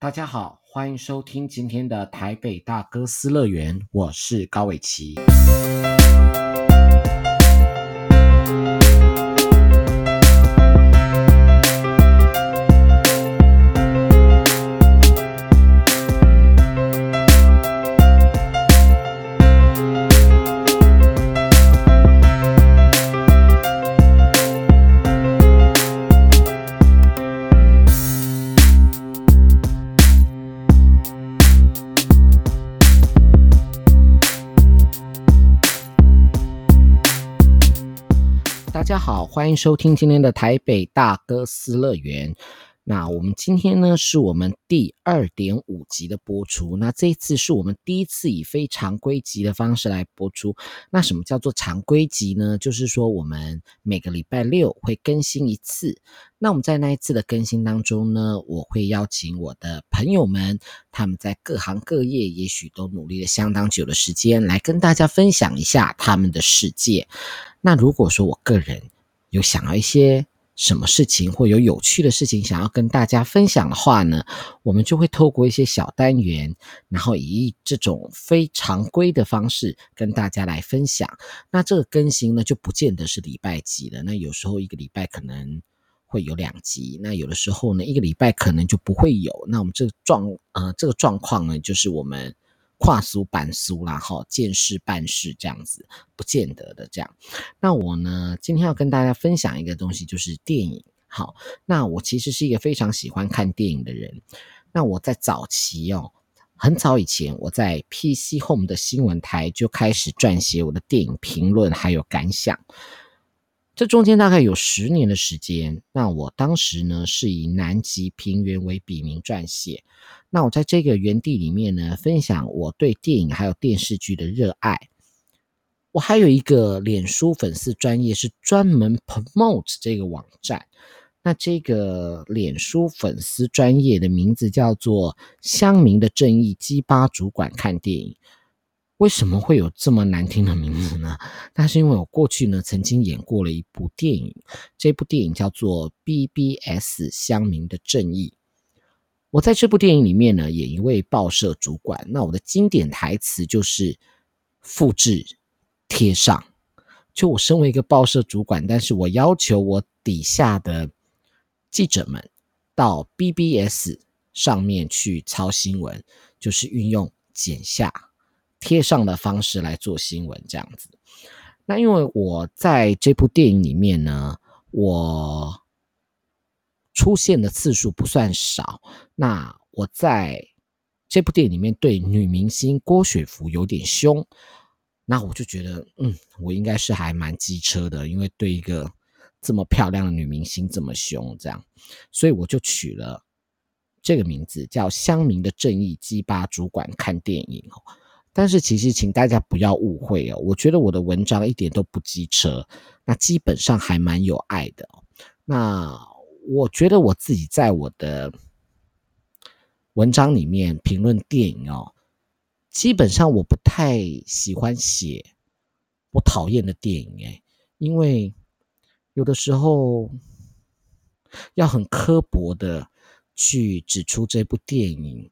大家好，欢迎收听今天的台北大哥斯乐园，我是高伟琪。欢迎收听今天的台北大哥斯乐园。那我们今天呢，是我们第二点五集的播出。那这一次是我们第一次以非常规集的方式来播出。那什么叫做常规集呢？就是说我们每个礼拜六会更新一次。那我们在那一次的更新当中呢，我会邀请我的朋友们，他们在各行各业，也许都努力了相当久的时间，来跟大家分享一下他们的世界。那如果说我个人有想要一些什么事情或有有趣的事情想要跟大家分享的话呢，我们就会透过一些小单元，然后以这种非常规的方式跟大家来分享。那这个更新呢，就不见得是礼拜几了。那有时候一个礼拜可能会有两集，那有的时候呢，一个礼拜可能就不会有。那我们这个状呃这个状况呢，就是我们。跨俗版俗啦，哈，见事办事这样子，不见得的这样。那我呢，今天要跟大家分享一个东西，就是电影。好，那我其实是一个非常喜欢看电影的人。那我在早期哦，很早以前，我在 PC Home 的新闻台就开始撰写我的电影评论还有感想。这中间大概有十年的时间，那我当时呢是以南极平原为笔名撰写。那我在这个园地里面呢，分享我对电影还有电视剧的热爱。我还有一个脸书粉丝专业是专门 promote 这个网站。那这个脸书粉丝专业的名字叫做“乡民的正义鸡巴主管看电影”。为什么会有这么难听的名字呢？那是因为我过去呢曾经演过了一部电影，这部电影叫做《BBS 乡民的正义》。我在这部电影里面呢演一位报社主管，那我的经典台词就是复制贴上。就我身为一个报社主管，但是我要求我底下的记者们到 BBS 上面去抄新闻，就是运用剪下。贴上的方式来做新闻，这样子。那因为我在这部电影里面呢，我出现的次数不算少。那我在这部电影里面对女明星郭雪芙有点凶，那我就觉得，嗯，我应该是还蛮机车的，因为对一个这么漂亮的女明星这么凶，这样，所以我就取了这个名字，叫“乡民的正义鸡巴主管看电影”。但是其实，请大家不要误会哦，我觉得我的文章一点都不机车，那基本上还蛮有爱的。那我觉得我自己在我的文章里面评论电影哦，基本上我不太喜欢写我讨厌的电影诶，因为有的时候要很刻薄的去指出这部电影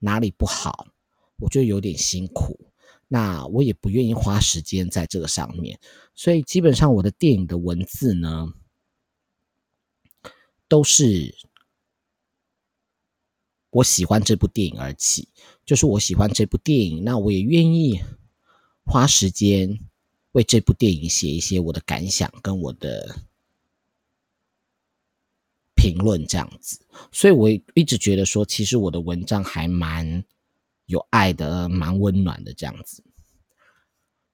哪里不好。我觉得有点辛苦，那我也不愿意花时间在这个上面，所以基本上我的电影的文字呢，都是我喜欢这部电影而起，就是我喜欢这部电影，那我也愿意花时间为这部电影写一些我的感想跟我的评论这样子，所以我一直觉得说，其实我的文章还蛮。有爱的，蛮温暖的这样子。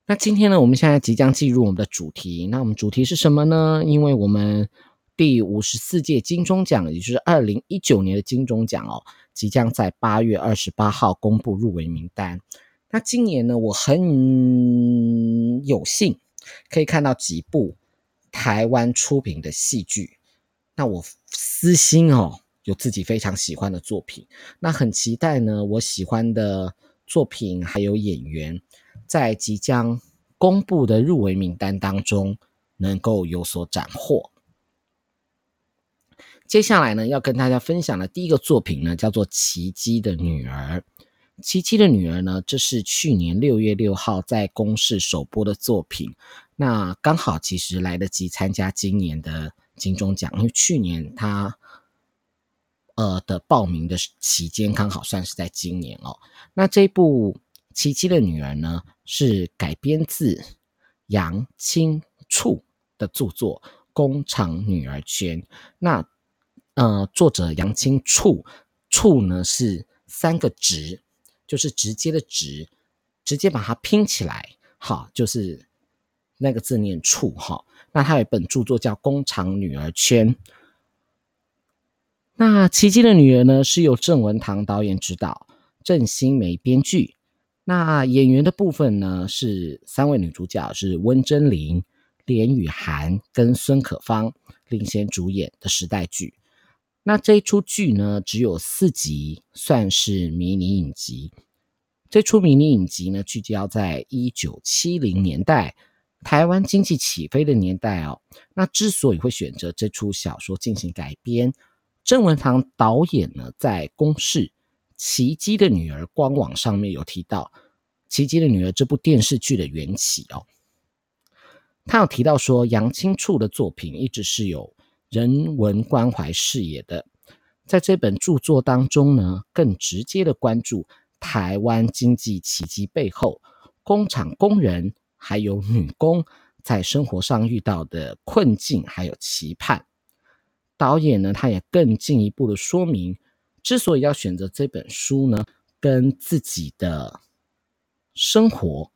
那今天呢，我们现在即将进入我们的主题。那我们主题是什么呢？因为我们第五十四届金钟奖，也就是二零一九年的金钟奖哦，即将在八月二十八号公布入围名单。那今年呢，我很有幸可以看到几部台湾出品的戏剧。那我私心哦。有自己非常喜欢的作品，那很期待呢。我喜欢的作品还有演员，在即将公布的入围名单当中能够有所斩获。接下来呢，要跟大家分享的第一个作品呢，叫做《奇迹的女儿》。《奇迹的女儿》呢，这是去年六月六号在公视首播的作品。那刚好其实来得及参加今年的金钟奖，因为去年他呃的报名的期间刚好算是在今年哦。那这部《奇迹的女儿》呢，是改编自杨青处的著作《工厂女儿圈》。那呃，作者杨青处，处呢是三个直，就是直接的直，直接把它拼起来，好，就是那个字念处哈。那他有一本著作叫《工厂女儿圈》。那《奇迹的女儿》呢是由郑文堂导演执导，郑欣梅编剧。那演员的部分呢是三位女主角是温贞菱、连雨涵跟孙可芳领衔主演的时代剧。那这一出剧呢，只有四集，算是迷你影集。这出迷你影集呢，聚焦在一九七零年代台湾经济起飞的年代哦。那之所以会选择这出小说进行改编，郑文堂导演呢，在公视《奇迹的女儿》官网上面有提到《奇迹的女儿》这部电视剧的缘起哦。他有提到说，杨青处的作品一直是有。人文关怀视野的，在这本著作当中呢，更直接的关注台湾经济奇迹背后，工厂工人还有女工在生活上遇到的困境还有期盼。导演呢，他也更进一步的说明，之所以要选择这本书呢，跟自己的生活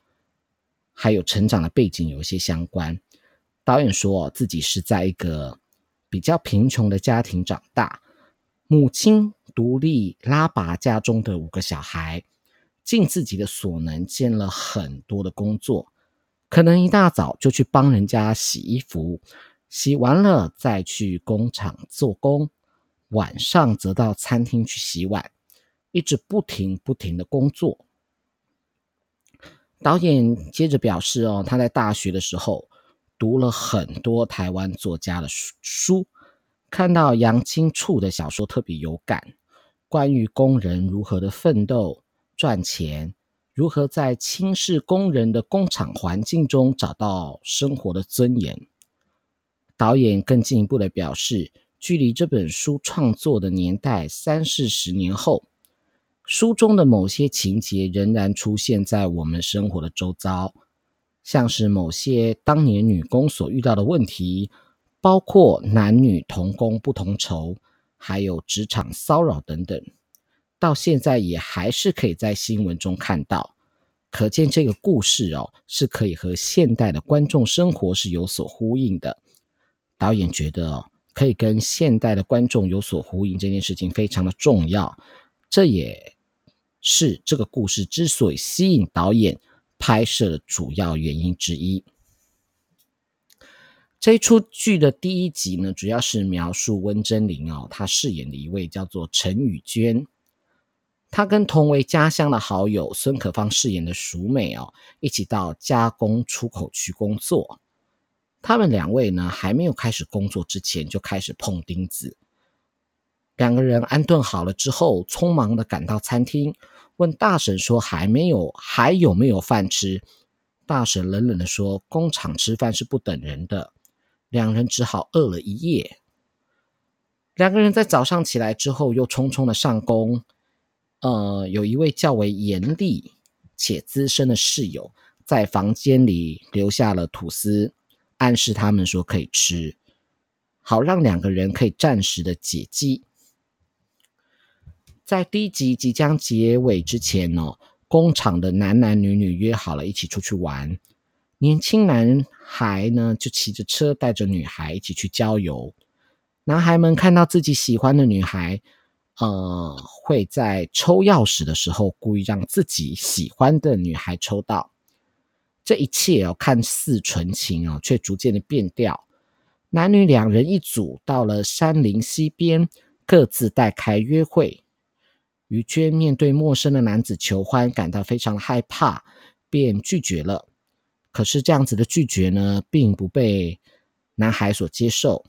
还有成长的背景有一些相关。导演说自己是在一个。比较贫穷的家庭长大，母亲独立拉拔家中的五个小孩，尽自己的所能兼了很多的工作，可能一大早就去帮人家洗衣服，洗完了再去工厂做工，晚上则到餐厅去洗碗，一直不停不停的工作。导演接着表示哦，他在大学的时候。读了很多台湾作家的书，看到杨青处的小说特别有感。关于工人如何的奋斗赚钱，如何在轻视工人的工厂环境中找到生活的尊严。导演更进一步的表示，距离这本书创作的年代三四十年后，书中的某些情节仍然出现在我们生活的周遭。像是某些当年女工所遇到的问题，包括男女同工不同酬，还有职场骚扰等等，到现在也还是可以在新闻中看到。可见这个故事哦，是可以和现代的观众生活是有所呼应的。导演觉得哦，可以跟现代的观众有所呼应这件事情非常的重要，这也是这个故事之所以吸引导演。拍摄的主要原因之一。这一出剧的第一集呢，主要是描述温贞菱哦，她饰演的一位叫做陈雨娟，她跟同为家乡的好友孙可芳饰演的淑美哦，一起到加工出口区工作。他们两位呢，还没有开始工作之前就开始碰钉子。两个人安顿好了之后，匆忙的赶到餐厅。问大婶说：“还没有，还有没有饭吃？”大婶冷冷的说：“工厂吃饭是不等人的。”两人只好饿了一夜。两个人在早上起来之后，又匆匆的上工。呃，有一位较为严厉且资深的室友，在房间里留下了吐司，暗示他们说可以吃，好让两个人可以暂时的解饥。在第一集即将结尾之前哦，工厂的男男女女约好了一起出去玩。年轻男孩呢，就骑着车带着女孩一起去郊游。男孩们看到自己喜欢的女孩，呃，会在抽钥匙的时候故意让自己喜欢的女孩抽到。这一切哦，看似纯情哦，却逐渐的变调。男女两人一组到了山林溪边，各自带开约会。于娟面对陌生的男子求欢，感到非常害怕，便拒绝了。可是这样子的拒绝呢，并不被男孩所接受。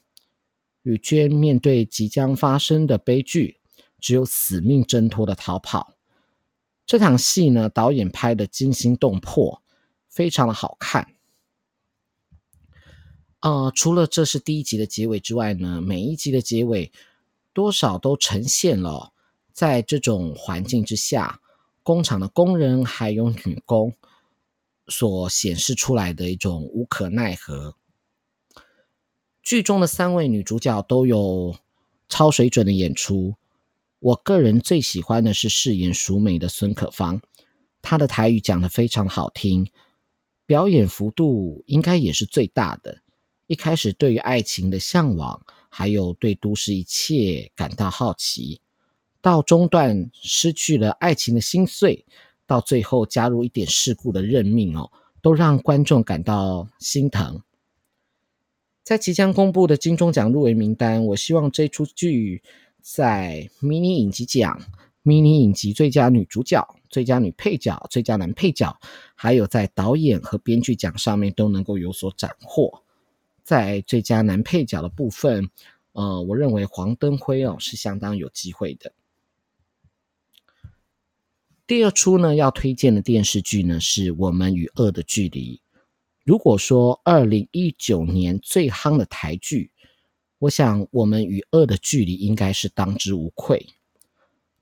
吕娟面对即将发生的悲剧，只有死命挣脱的逃跑。这场戏呢，导演拍的惊心动魄，非常的好看。呃，除了这是第一集的结尾之外呢，每一集的结尾多少都呈现了在这种环境之下，工厂的工人还有女工所显示出来的一种无可奈何。剧中的三位女主角都有超水准的演出。我个人最喜欢的是饰演淑美的孙可芳，她的台语讲得非常好听，表演幅度应该也是最大的。一开始对于爱情的向往，还有对都市一切感到好奇，到中段失去了爱情的心碎，到最后加入一点世故的认命哦，都让观众感到心疼。在即将公布的金钟奖入围名单，我希望这出剧在迷你影集奖、迷你影集最佳女主角、最佳女配角、最佳男配角，还有在导演和编剧奖上面都能够有所斩获。在最佳男配角的部分，呃，我认为黄登辉哦是相当有机会的。第二出呢，要推荐的电视剧呢，是我们与恶的距离。如果说二零一九年最夯的台剧，我想我们与恶的距离应该是当之无愧。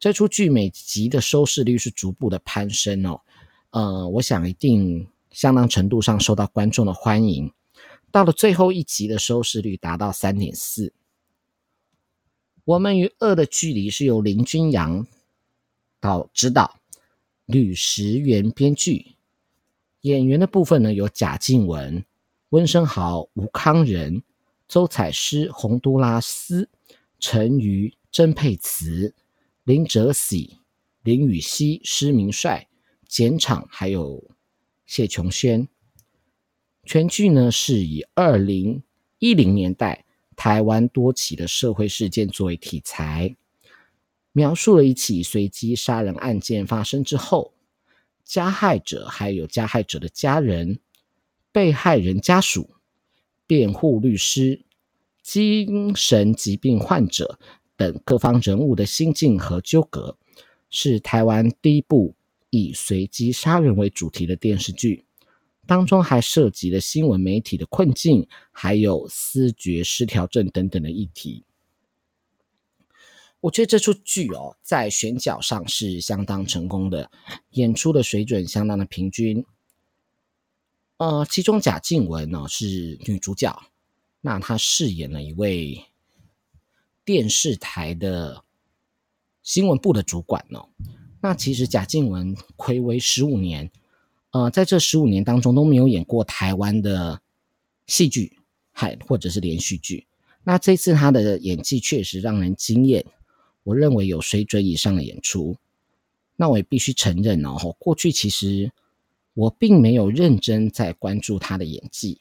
这出剧每集的收视率是逐步的攀升哦，呃，我想一定相当程度上受到观众的欢迎。到了最后一集的收视率达到三点四。我们与恶的距离是由林君阳导指导，吕石原编剧。演员的部分呢，有贾静雯、温升豪、吴康仁、周采诗、洪都拉斯、陈瑜、曾沛慈、林哲熹、林予晞、施明帅、简昶，还有谢琼轩。全剧呢是以二零一零年代台湾多起的社会事件作为题材，描述了一起随机杀人案件发生之后。加害者还有加害者的家人、被害人家属、辩护律师、精神疾病患者等各方人物的心境和纠葛，是台湾第一部以随机杀人为主题的电视剧。当中还涉及了新闻媒体的困境，还有思觉失调症等等的议题。我觉得这出剧哦，在选角上是相当成功的，演出的水准相当的平均。呃，其中贾静雯呢是女主角，那她饰演了一位电视台的新闻部的主管哦。那其实贾静雯睽违十五年，呃，在这十五年当中都没有演过台湾的戏剧，还或者是连续剧。那这次她的演技确实让人惊艳。我认为有水准以上的演出，那我也必须承认哦，过去其实我并没有认真在关注他的演技，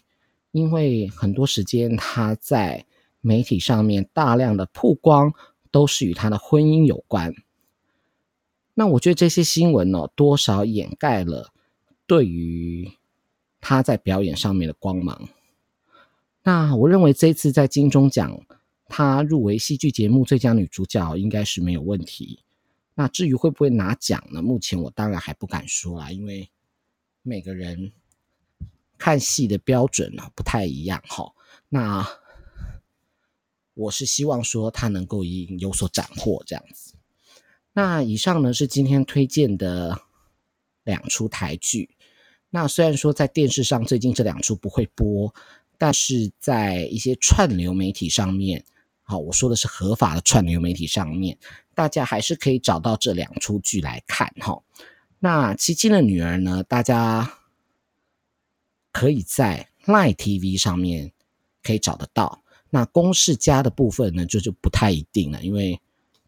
因为很多时间他在媒体上面大量的曝光都是与他的婚姻有关。那我觉得这些新闻呢，多少掩盖了对于他在表演上面的光芒。那我认为这次在金钟奖。她入围戏剧节目最佳女主角应该是没有问题。那至于会不会拿奖呢？目前我当然还不敢说啊，因为每个人看戏的标准呢不太一样哈。那我是希望说她能够有所斩获这样子。那以上呢是今天推荐的两出台剧。那虽然说在电视上最近这两出不会播，但是在一些串流媒体上面。好，我说的是合法的串流媒体上面，大家还是可以找到这两出剧来看哈。那《奇迹的女儿》呢，大家可以在 Line TV 上面可以找得到。那公式加的部分呢，就就不太一定了，因为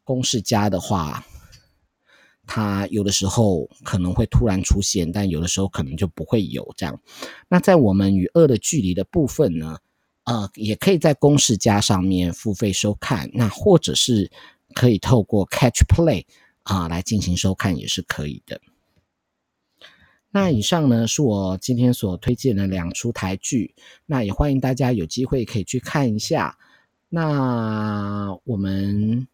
公式加的话，它有的时候可能会突然出现，但有的时候可能就不会有这样。那在我们与恶的距离的部分呢，呃，也可以在公式加上面付费收看，那或者是可以透过 Catch Play 啊、来进行收看也是可以的。那以上呢是我今天所推荐的两出台剧，那也欢迎大家有机会可以去看一下。那我们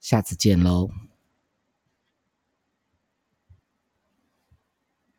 下次见喽。